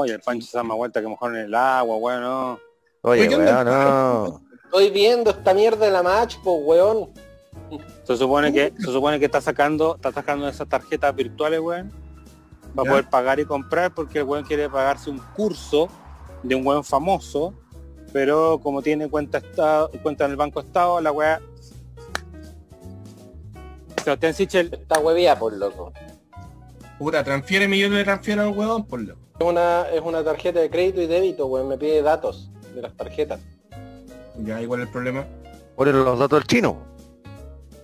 Oye, el Pancho se da más vuelta que mejor en el agua, weón, no. Oye, Oye, ¿qué weón, no. Estoy viendo esta mierda de la match, pues weón. Se supone que, se supone que está sacando, está sacando esas tarjetas virtuales, weón, para Ya. poder pagar y comprar porque el weón quiere pagarse un curso de un weón famoso, pero como tiene cuenta estado, cuenta en el Banco Estado, la weá. Sebastián Sichel, Esta huevía, por loco. Puta, transfiere millones de transfiere al huevón, por loco. Es una, es una tarjeta de crédito y débito, weón. Me pide datos de las tarjetas. Ya, igual el problema. Ponen los datos del chino.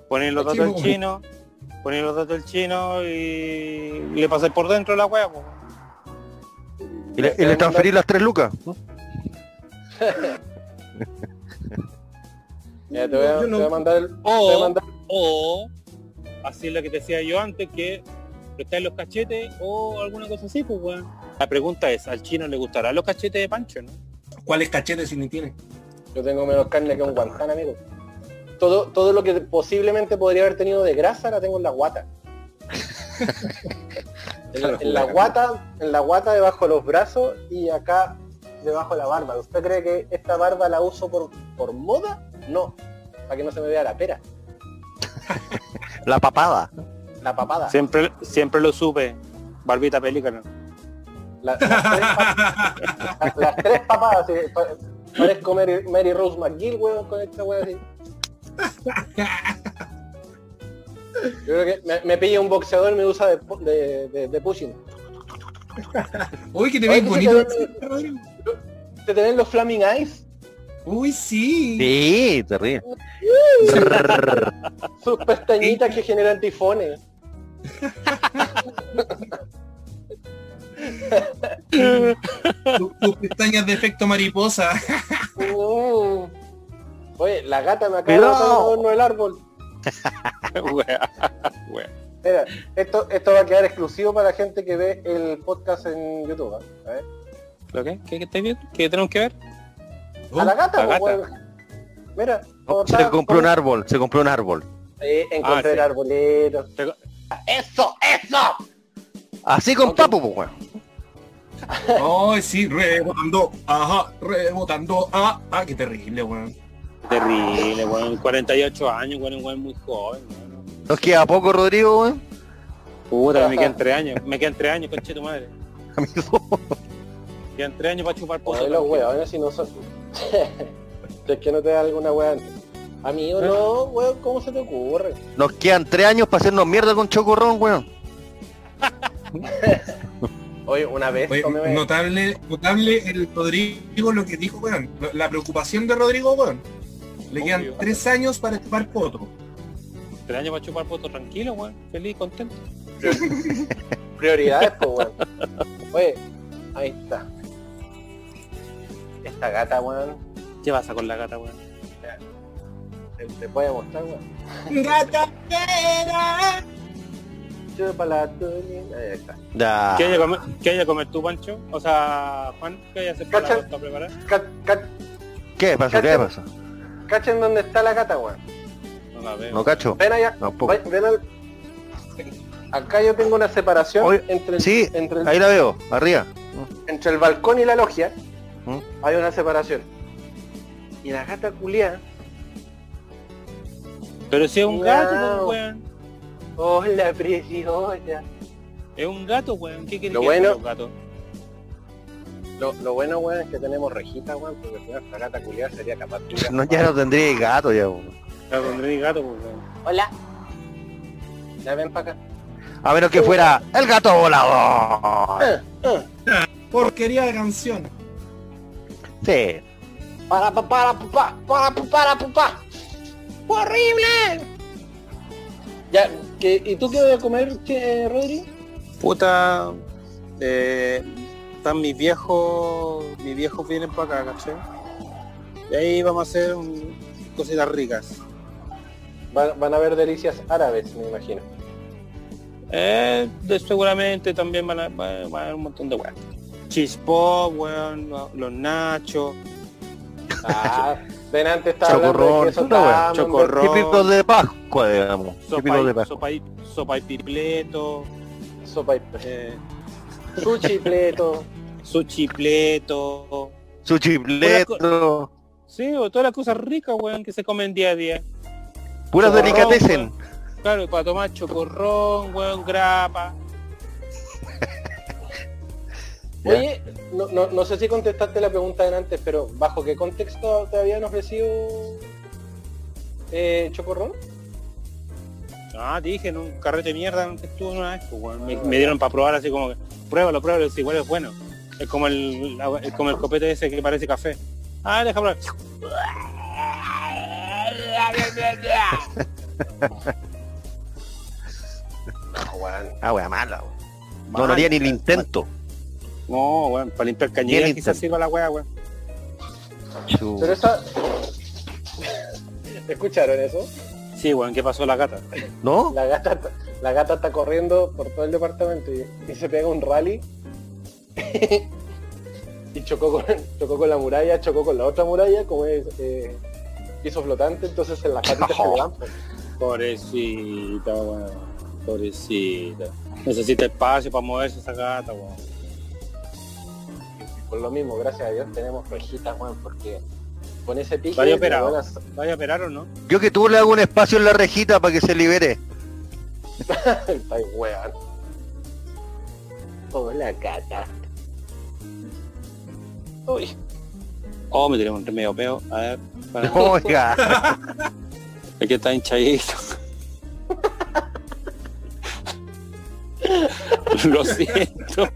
ponen los El datos del chino. ponen los datos del chino y le pasáis por dentro la weá. Y le, y le transferí las tres lucas. Ya, te, voy a, Yo no- te voy a mandar el... O- te voy a mandar- O, así es lo que te decía yo antes, que prestar los cachetes o alguna cosa así, pues weón. La pregunta es, ¿al chino le gustarán los cachetes de Pancho, no? ¿Cuáles cachetes si ni tiene? Yo tengo menos carne que un guantán, amigo. Todo, todo lo que posiblemente podría haber tenido de grasa la tengo en la guata. en, la, en la guata, en la guata debajo de los brazos y acá debajo de la barba. ¿Usted cree que esta barba la uso por, por moda? No, para que no se me vea la pera, La papada. la papada. Siempre, siempre lo supe. Barbita pelícana. La- las, tres, pa- las- tres papadas, parezco Mary, Mary Rose McGill, weón, con esta weón así. Yo creo que me, me pilla un boxeador y me usa de, pu- de, de, de pushing. Uy, que te ves bonito. ¿Te tenés los Flaming Eyes? Uy, sí. Sí, terrible. Sus pestañitas que generan tifones. Pestañas de efecto mariposa. Mm. Oye, la gata me acaba de botar un adorno del árbol. Wea, wea. Mira, esto, esto va a quedar exclusivo para la gente que ve el podcast en YouTube. ¿eh? ¿Lo qué? ¿Qué, qué estáis viendo? ¿Qué tenemos que ver? A la gata, la pues, gata. Mira, No, se compró un árbol, se compró un árbol. Eh, encontré Ah, el sí. Se- ¡Eso! ¡Eso! Así con Ok. papo, pues, weón. Ay, sí, rebotando. Ajá, rebotando. Ah, ah, qué terrible, weón. Terrible, weón. 48 años, weón, un weón muy joven, weón. Nos queda poco, Rodrigo, weón. Puta, me quedan 3 años. Me quedan 3 años, conche tu madre. Amigo. Me quedan 3 años para chupar Oye, pozo. los weones si no son... Si es que no te da alguna weá antes. Amigo, no, weón, ¿cómo se te ocurre? Nos quedan tres años para hacernos mierda con chocorrón, weón. Oye, una vez Oye, tomé... notable, notable el Rodrigo lo que dijo, weón. La preocupación de Rodrigo, weón. Le quedan Obvio. tres años para chupar poto. 3 años para chupar pozo tranquilo, weón. Feliz, contento. Prioridades, pues, weón. Oye, ahí está. Esta gata, weón, ¿Qué pasa con la gata, weón? te, te puede mostrar, weón. ¡Gata! La tuya. Ahí está. Ya. ¿Qué hay a comer, qué comer tú, Pancho? O sea, Juan, ¿qué hay a hacer para, para preparar? Ca- ca- ¿Qué pasó? ¿Qué pasó? ¿Cachen dónde está la gata, weón? No la veo. No cacho. Ven allá. Tampoco. Ven al- Acá yo tengo una separación Oye, entre, el, Sí, entre, el, ahí la veo, arriba. entre el balcón y la logia. ¿Mm? Hay una separación. Y la gata culia. Pero si es un gato, pues, weón. Hola, preciosa. Es un gato, weón. ¿Qué quieres Lo que bueno- los gatos? Lo, lo bueno, weón, es que tenemos rejita, weón, porque si no esta gata culia sería capaz de... No, ya no tendría gato ya, weón. No ni gato, pues, weón. Hola. Ya ven para acá. A menos que fuera el gato volador. Ah, ah. Porquería de canción. Sí. Para, pa, para, pa, pa, para, pa, para, pa, pa. ¡Horrible! Ya, ¿qué, ¿y tú qué vas a comer, che, Rodri? Puta, eh, están mis viejos, mis viejos vienen para acá, ¿cachai? Y ahí vamos a hacer un- cositas ricas. Van, van a haber delicias árabes, me imagino. Eh, de- seguramente también van a, va- va a haber un montón de weón. Chispo, weón, lo- los nachos, Ah, ven antes estaba hablando Chocorrón, de chocorrón. Típicos de Pascua, digamos. sopa Típicos de Pascua. sopa y, sopa y piripleto, sopa y eh, sushi pleto. su chipleto. Su chipleto. Sí, o todas las cosas ricas, weón, que se comen día a día. Puras weón. Claro, para tomar chocorrón, weón, grapa. Oye, no, no, no sé si contestaste la pregunta de antes, pero ¿bajo qué contexto te habían ofrecido eh, chocorrón? Ah, te dije, en un carrete de mierda que estuve una vez, pues, weón. me, me dieron para probar así como que, pruébalo, pruébalo, si igual es bueno. Es como el, la- es como el copete ese que parece café. Ah, deja probar. Ah, wea mala. wea. No, no haría ni el intento. No, weón, para limpiar cañería inter- quizás sirva la weá, weón. Pero esa... ¿Escucharon eso? Sí, weón, ¿qué pasó la gata? ¿No? La gata, está- la gata está corriendo por todo el departamento y, y se pega un rally y chocó con, chocó con la muralla, chocó con la otra muralla, como es eh, piso flotante, entonces en las patitas se le dan. pues. Pobrecita, weón. Pobrecita. Necesita espacio para moverse esa gata, weón. Por lo mismo, gracias a Dios tenemos rejitas, weón, porque con ese pique... Vaya operado. buena- ¿Vaya a operar o no? Yo que tú le hago un espacio en la rejita para que se libere. Está weón. Hola, gata. Uy, Oh, me tiré un medio peo. A ver. para- Oiga. Es que está hinchadito. Lo siento.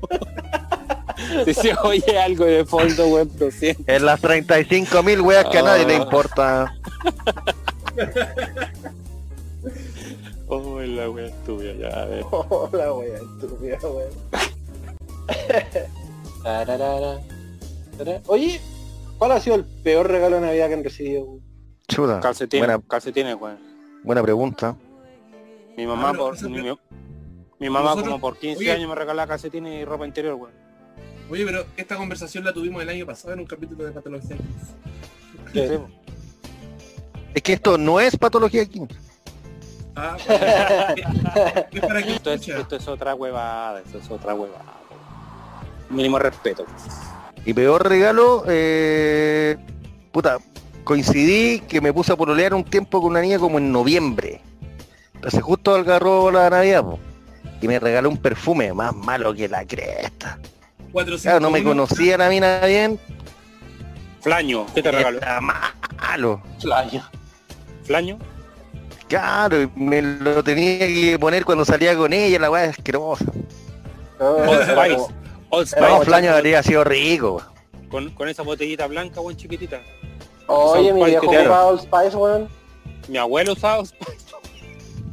Si se oye algo de fondo, weón, lo siento. En las 35 mil weas que a nadie le Ah. importa. Oh, la wea tuya, ya, a ver. hola, weón, estúpida, weón. Oye, ¿cuál ha sido el peor regalo de Navidad que han recibido? weón? Chuta. Calcetines, Buena, calcetines, weón. buena pregunta. Mi mamá Ah, por mi, mi mamá Nosotros- como por 15 oye. años me regalaba calcetines y ropa interior, weón. Oye, pero esta conversación la tuvimos el año pasado en un capítulo de Patología. Po. Es que esto no es patología aquí. Ah, es para que Esto es, escucha. esto es otra huevada, esto es otra huevada. Mínimo respeto. Y peor regalo, eh, puta, coincidí que me puse a pololear un tiempo con una niña como en noviembre. Entonces justo agarró la Navidad, po, y me regaló un perfume más malo que la cresta. Claro, no me 451. conocía la mina bien. Flaño, ¿qué te regaló? Era malo. Flaño. Flaño. Claro, me lo tenía que poner cuando salía con ella, la weá es asquerosa. Old Spice. Old Spice. No, Flaño habría sido rico. Con, con esa botellita blanca, weón, chiquitita. Oye, mi viejo ocupaba Old Spice, weón. Mi abuelo usaba Old Spice.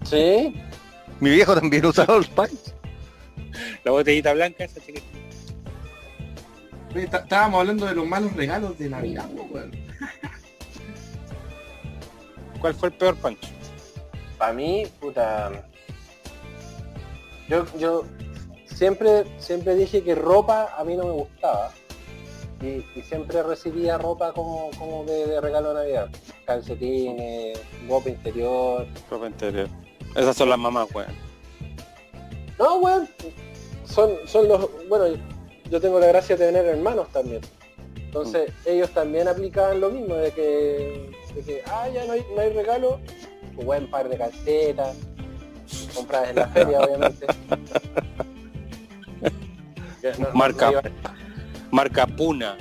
Sí. Mi viejo también usaba Old Spice. La botellita blanca, esa chiquitita. Estábamos hablando de los malos regalos de Navidad, weón. ¿Cuál fue el peor pancho? Para mí, puta. Yo, yo siempre, siempre dije que ropa a mí no me gustaba. Y, y siempre recibía ropa como, como de, de regalo de Navidad. Calcetines, ropa interior. Ropa interior. Esas son las mamás, weón. No, weón. Son, son los. Bueno, yo tengo la gracia de tener hermanos también. Entonces, ellos también aplicaban lo mismo, de que, de que ah, ya no hay, no hay regalo, un buen par de calcetas, compradas en la feria, obviamente. No- Marca. no Marca Puna.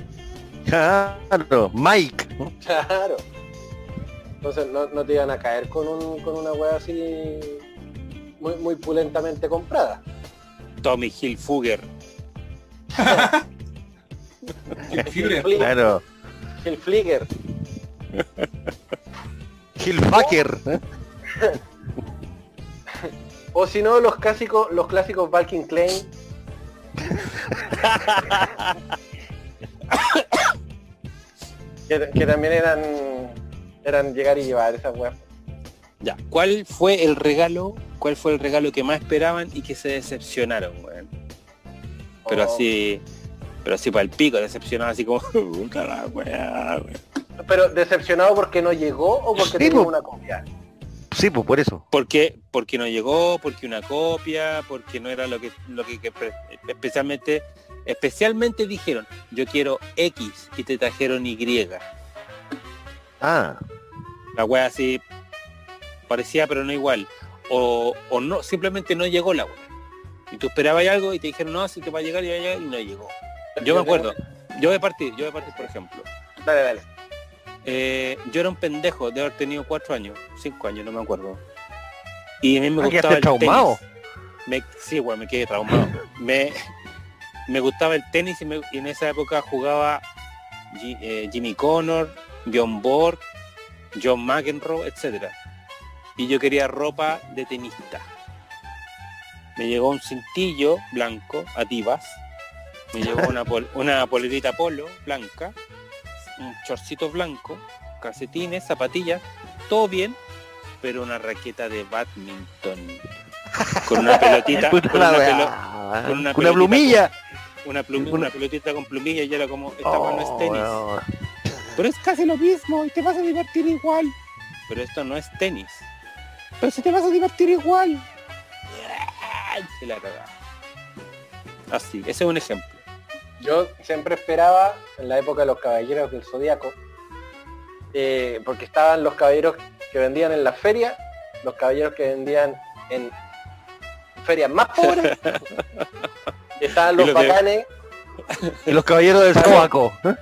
Claro, Mike. claro. Entonces no, no te iban a caer con, un, con una wea así muy, muy pulentamente comprada. Tommy Hilfiger. Flick- Claro. El Flicker. Hillfucker. O si no, los clásicos, los clásicos Valking Klein. que, que también eran eran llegar y llevar esas weas. Ya. ¿Cuál fue el regalo? ¿Cuál fue el regalo que más esperaban y que se decepcionaron, weón? Pero O- así. Pero así para el pico, decepcionado así como. "Puta la weá, weón". Pero decepcionado porque no llegó o porque Sí, tenía po. una copia. Sí, pues por eso. Porque, porque no llegó, porque una copia, porque no era lo que, lo que, especialmente Especialmente dijeron, yo quiero X y te trajeron Y. Ah, La wea así parecía pero no igual. O, o no, simplemente no llegó la wea. Y tú esperabas algo y te dijeron, no, si te va a llegar y va a llegar", y no llegó. Yo me acuerdo, yo voy a partir, yo voy a partir por ejemplo. Dale, dale. Eh, yo era un pendejo de haber tenido cuatro años, cinco años, no me acuerdo. Y a mí me Ah, gustaba el traumado. tenis. Me, sí, weón, me quedé traumado. Me, me gustaba el tenis y, me- y en esa época jugaba eh, Jimmy Connor, John Borg, John McEnroe, etcétera. Y yo quería ropa de tenista. Me llegó un cintillo blanco, Adidas. Me llegó una, pol- una polerita polo blanca, un chorcito blanco, calcetines, zapatillas, todo bien, pero una raqueta de badminton. Con una pelotita, con una, weá. pelo- con una Una pelotita plumilla. una, pelotita con plumilla y era como, esta weá no es Oh, tenis. Pero es casi lo mismo y te vas a divertir igual. Pero esto no es tenis. Pero si te vas a divertir igual. Ay, la. Así, ese es un ejemplo. Yo siempre esperaba, en la época de los caballeros del Zodíaco, eh, porque estaban los caballeros que vendían en la feria, los caballeros que vendían en ferias más pobres, y estaban Y los de- bacanes, Y los caballeros del. ¿eh?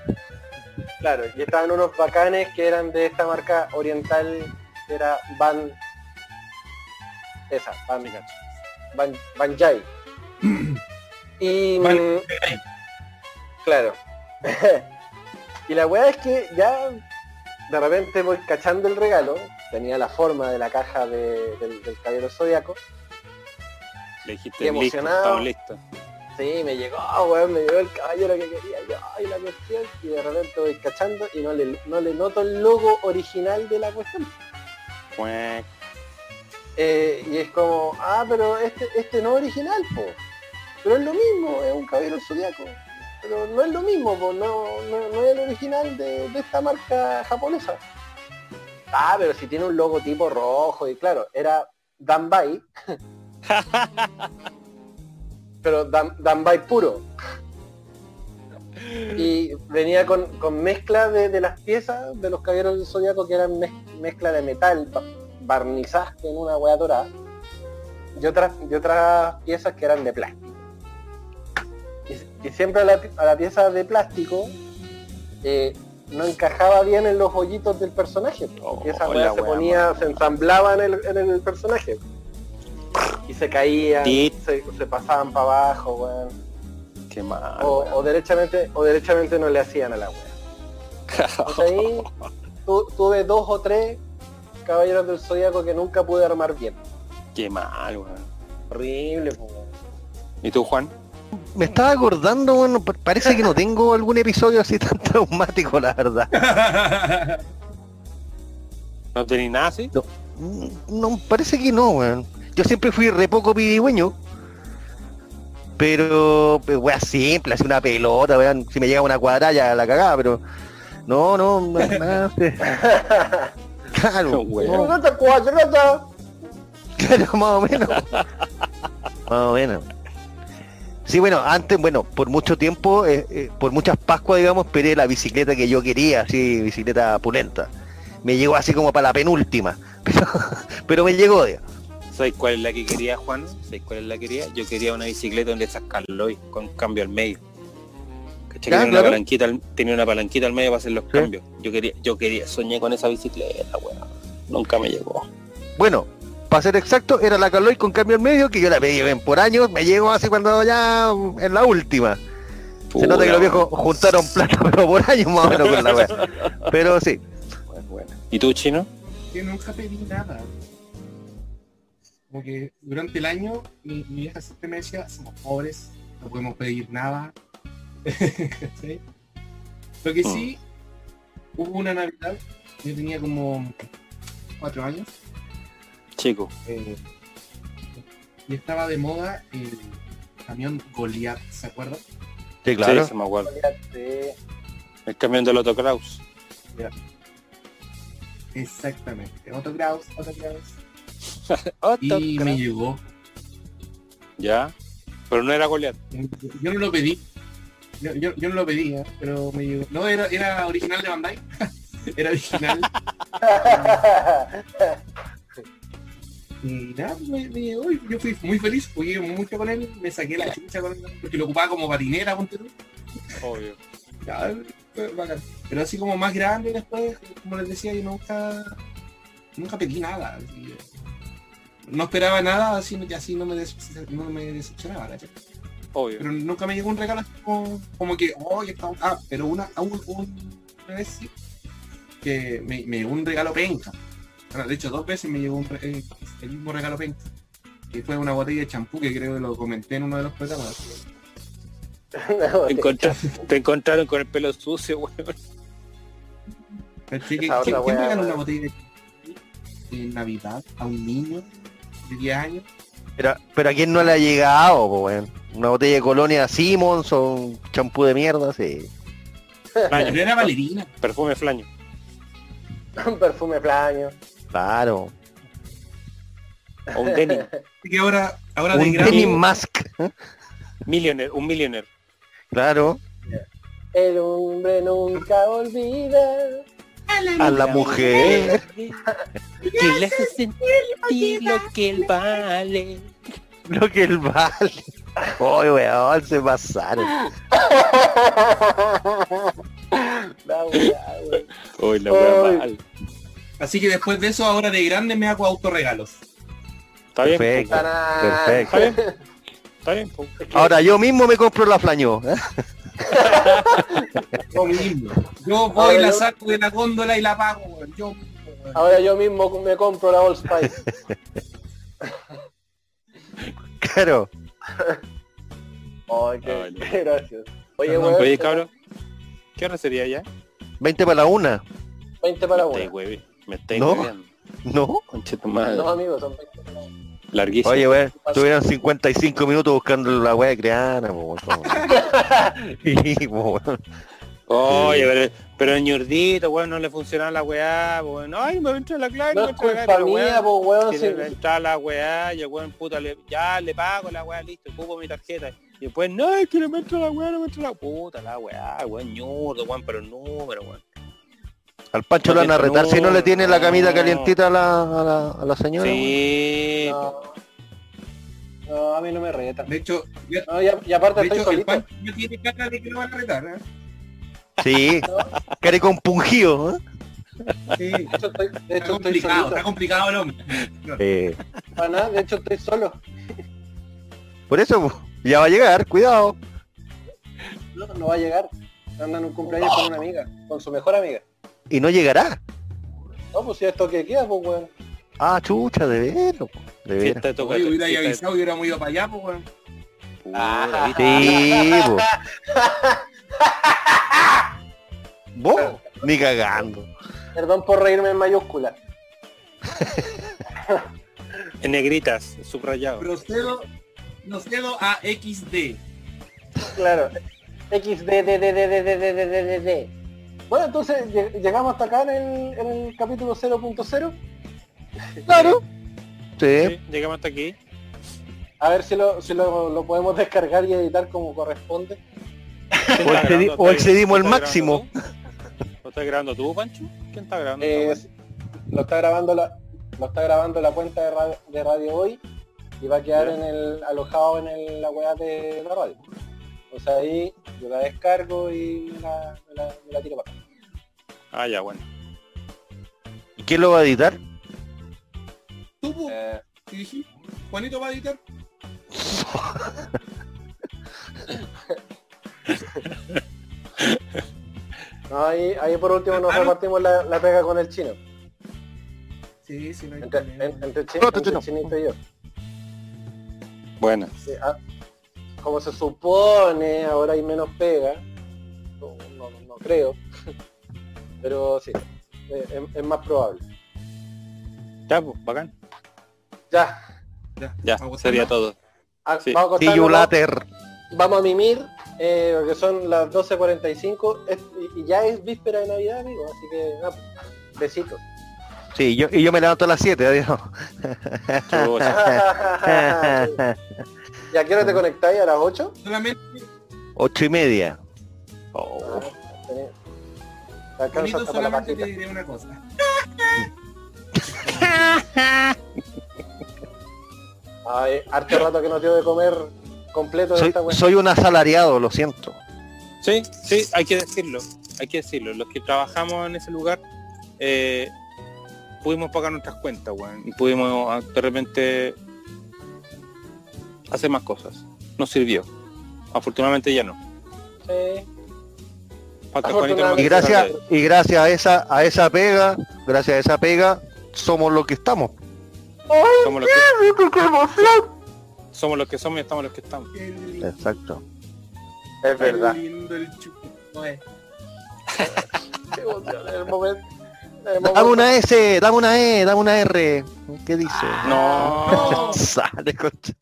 claro, y estaban unos bacanes que eran de esta marca oriental, que era Van... Esa, Van, Van, Banjai. Y... Claro. y la weá es que ya de repente voy cachando el regalo, tenía la forma de la caja de- del, del caballero zodiaco. Le dijiste, listo, emocionado. listos. Sí, me llegó, weón, me llegó el caballero que quería yo y la cuestión, y de repente voy cachando y no le, no le noto el logo original de la cuestión. Eh, y es como, ah, pero este, este no es original, po. Pero es lo mismo, es un caballero zodiaco. Pero no es lo mismo, po, no, no, no es el original de, de esta marca japonesa. Ah, pero si tiene un logotipo rojo y claro, era Danbai. pero Dan, Danbai puro. Y venía con, con mezcla de, de las piezas de los caballeros del zodiaco que eran mez- mezcla de metal, ba- barnizaje en una hueá dorada y otras, y otras piezas que eran de plástico. Y, y siempre a la, pi- a la pieza de plástico eh, no encajaba bien en los hoyitos del personaje. Oh, y esa hueá se hueá ponía, se ensamblaba en el, en el personaje. Y se caían, Tit. se, se pasaban para abajo, weón. Qué mal. O, derechamente, o derechamente no le hacían a la wea. Entonces ahí tu- tuve dos o tres caballeros del zodiaco que nunca pude armar bien. Qué mal, weón. Horrible, weón. ¿Y tú, Juan? Me estaba acordando, bueno, pa- parece que no tengo algún episodio así tan traumático, la verdad. ¿No tenés nada así? Mm, No, parece que no, weón. Yo siempre fui re poco pidigüeño. Pero, pues, weá, simple, así una pelota, weón. Si me llega una cuadra ya la cagaba, pero... No, no, no, nada. Claro, no, ¡Rata, cuadrota! claro, más o menos. Más o menos. Sí, bueno, antes, bueno, por mucho tiempo, eh, eh, por muchas Pascuas, digamos, esperé la bicicleta que yo quería, así, bicicleta pulenta. Me llegó así como para la penúltima, pero, pero me llegó, digamos. ¿Sabes cuál es la que quería, Juan? ¿Sabes cuál es la que quería? Yo quería una bicicleta donde esas Carloy con cambio al medio. Ya, tenía, una palanquita al, tenía una palanquita al medio para hacer los Sí. cambios. Yo quería, yo quería, soñé con esa bicicleta, weón. Nunca me llegó. Bueno, para ser exacto, era la Caloi con cambio al medio, que yo la pedí ven, por años, me llegó así cuando ya en la última. Se nota que los viejos juntaron plata, pero por años más o menos con la wea. Pero sí, Bueno, bueno. ¿Y tú, Chino? Yo nunca pedí nada. Como que durante el año mi, mi vieja siempre me decía, somos pobres, no podemos pedir nada. Lo que sí, hubo una Navidad, yo tenía como cuatro años, Chico. eh, y estaba de moda el camión Goliath, ¿se acuerdan? sí, claro. Sí, se me acuerdo. El camión del Otto Kraus. Exactamente, Otto Kraus, Otto Kraus. Otto Y me llegó. Ya. Pero no era Goliath. Yo no lo pedí, Yo, yo, yo no lo pedí, ¿eh? pero me llegó. No, era, era original de Bandai. era original. Y nada, me, me llegó y yo fui muy feliz, jugué mucho con él, me saqué la chucha con él, porque lo ocupaba como patinera, ponte tú. Obvio. Ya. Pero así como más grande después, como les decía, yo nunca, nunca pedí nada. así, no esperaba nada, así, así no, me decep- no me decepcionaba, ¿cachai? Obvio. Pero nunca me llegó un regalo así como, como que, oh, está. Ah, pero una, un, un- una vez sí, que me, me llegó un regalo penca. Bueno, de hecho, dos veces me llegó un eh, el mismo regalo penca. Que fue una botella de champú que creo que lo comenté en uno de los programas. No, Te, encontra- te encontraron con el pelo sucio, weón. ¿Cachai? ¿Qué- Esa ¿Quién, quién weá, regala una botella de champú en Navidad a un niño de 10 años? Pero, pero a quién no le ha llegado, weón. Una botella de colonia Simmons o un champú de mierda, sí. Pero era Valerina. Perfume flaño. Un perfume plaño. Claro. O un denim. Así que ahora, ahora de Un grande, denim mask. Millionaire, un millionaire. Claro. El hombre nunca olvida. A la mujer. Que le hace sentir lo que él vale. Lo que él vale. Oye, weón, se pasaron. La weá, weón. Uy, la wea Ay. mal. Así que después de eso, ahora de grande me hago autorregalos. Está bien. Perfecto. Perfecto. Está bien. Está bien. Ahora yo mismo me compro la flañó. Yo mismo. Yo voy, Ahora la yo- saco de la góndola y la pago, weón. Yo mismo, weón. Ahora yo mismo me compro la Old Spice. Claro. Ay, qué, no. qué gracioso. Oye, Perdón, weón, Oye, te- cabrón. ¿Qué hora sería ya? 20 para la una. 20 para Me una. Me estáis ¿No? hueveando. ¿No? Conche tu madre. No, amigos, son 20 para una. Larguísimo. Oye, weón, tuvieron 55 minutos buscando la weá de Creana, po. Sí, po, weón. Oye, pero, pero el ñurdito, weón, no le funcionaba la weá, weón. Ay, me entra la clave, No me entra la clave, mía, weón, po, weón. le entra la weá y el weón puta le, ya le pago la weá, listo, ocupo mi tarjeta. Y después, no, es que no me entra la weá, no me entra la puta, la weá, weón, ñurdo, weón, pero el número, weón. Al Pancho le van a retar si no le tiene la camita no. calientita a la, a la, a la señora. Sí, No. No, a mí no me retan. De hecho, ya- No, y, aparte de estoy hecho el solito. Pancho ya tiene cara de que lo van a retar, ¿eh? Sí, care compungido. ¿eh? Sí. De hecho, estoy, de Está estoy complicado, está complicado el hombre. Eh, Para nada, de hecho estoy solo. por eso, ya va a llegar, cuidado. No, no va a llegar. Anda en un cumpleaños con una amiga, con su mejor amiga. Y no llegará. No, pues si esto que queda, pues weón. Ah, chucha, de veras. De veras. de toca. Oye, hubiera avisado y hubiéramos ido para allá, pues, weón. ¿viste? Sí. Vos, ni cagando. Perdón por reírme en mayúscula. En negritas, subrayado. Procedo, procedo a XD. Claro. XDDDDDDDDD. Bueno, entonces lleg- llegamos hasta acá en el, en el capítulo 0.0. Claro. Sí. Sí, llegamos hasta aquí. A ver si lo, si lo, lo podemos descargar y editar como corresponde. ¿Quién O excedi- o excedimos el ¿Lo estás máximo. ¿Lo estás grabando tú, Pancho? ¿Quién está grabando? Eh, lo está grabando la lo está grabando la cuenta de radio, de radio hoy y va a quedar en el alojado en el- la weá de la radio. Entonces ahí yo la descargo y me la, me la, me la tiro para acá. Ah, ya, bueno. ¿Y quién lo va a editar? ¿Tú? Eh. ¿Juanito va a editar? no, ahí, ahí por último nos Ah, repartimos la, la pega con el chino. Sí, sí, no hay Entre, en- entre, chi- No, entre tú, no. chinito y yo. Bueno. Sí, ah, como se supone, ahora hay menos pega. No, no- no creo. Pero sí, eh, es, es más probable. Ya, pues, bacán. Ya, Ya, ¿Vamos a sería todo. ah, Sí. vamos a Sí, you acostarnos, later. vamos a mimir, eh, porque son las 12.45 y ya es víspera de Navidad, amigo, así que ah, besitos. Sí, yo, y yo me levanto a las 7, adiós. ¿Y a qué hora te conectáis? ¿A las 8? Solamente. 8 y media. Oh. Ah, Bonito, solamente te diré una cosa. Ay, harto rato que no tengo de comer completo de Soy, esta weá. soy un asalariado, lo siento. Sí, sí, hay que decirlo, hay que decirlo. Los que trabajamos en ese lugar eh, pudimos pagar nuestras cuentas, weón, y pudimos ah, de repente hacer más cosas. Nos sirvió. Afortunadamente ya no. Sí. Juanito Y gracias, y gracias a esa, a esa pega, gracias a esa pega, somos lo que estamos. Somos los que somos los que somos y estamos los que estamos. Exacto. Es verdad. lindo el chupo. Oye, Qué emoción, en el momento. Dame una S, dame una E, dame una R. ¿Qué dice? No. Sale, concha.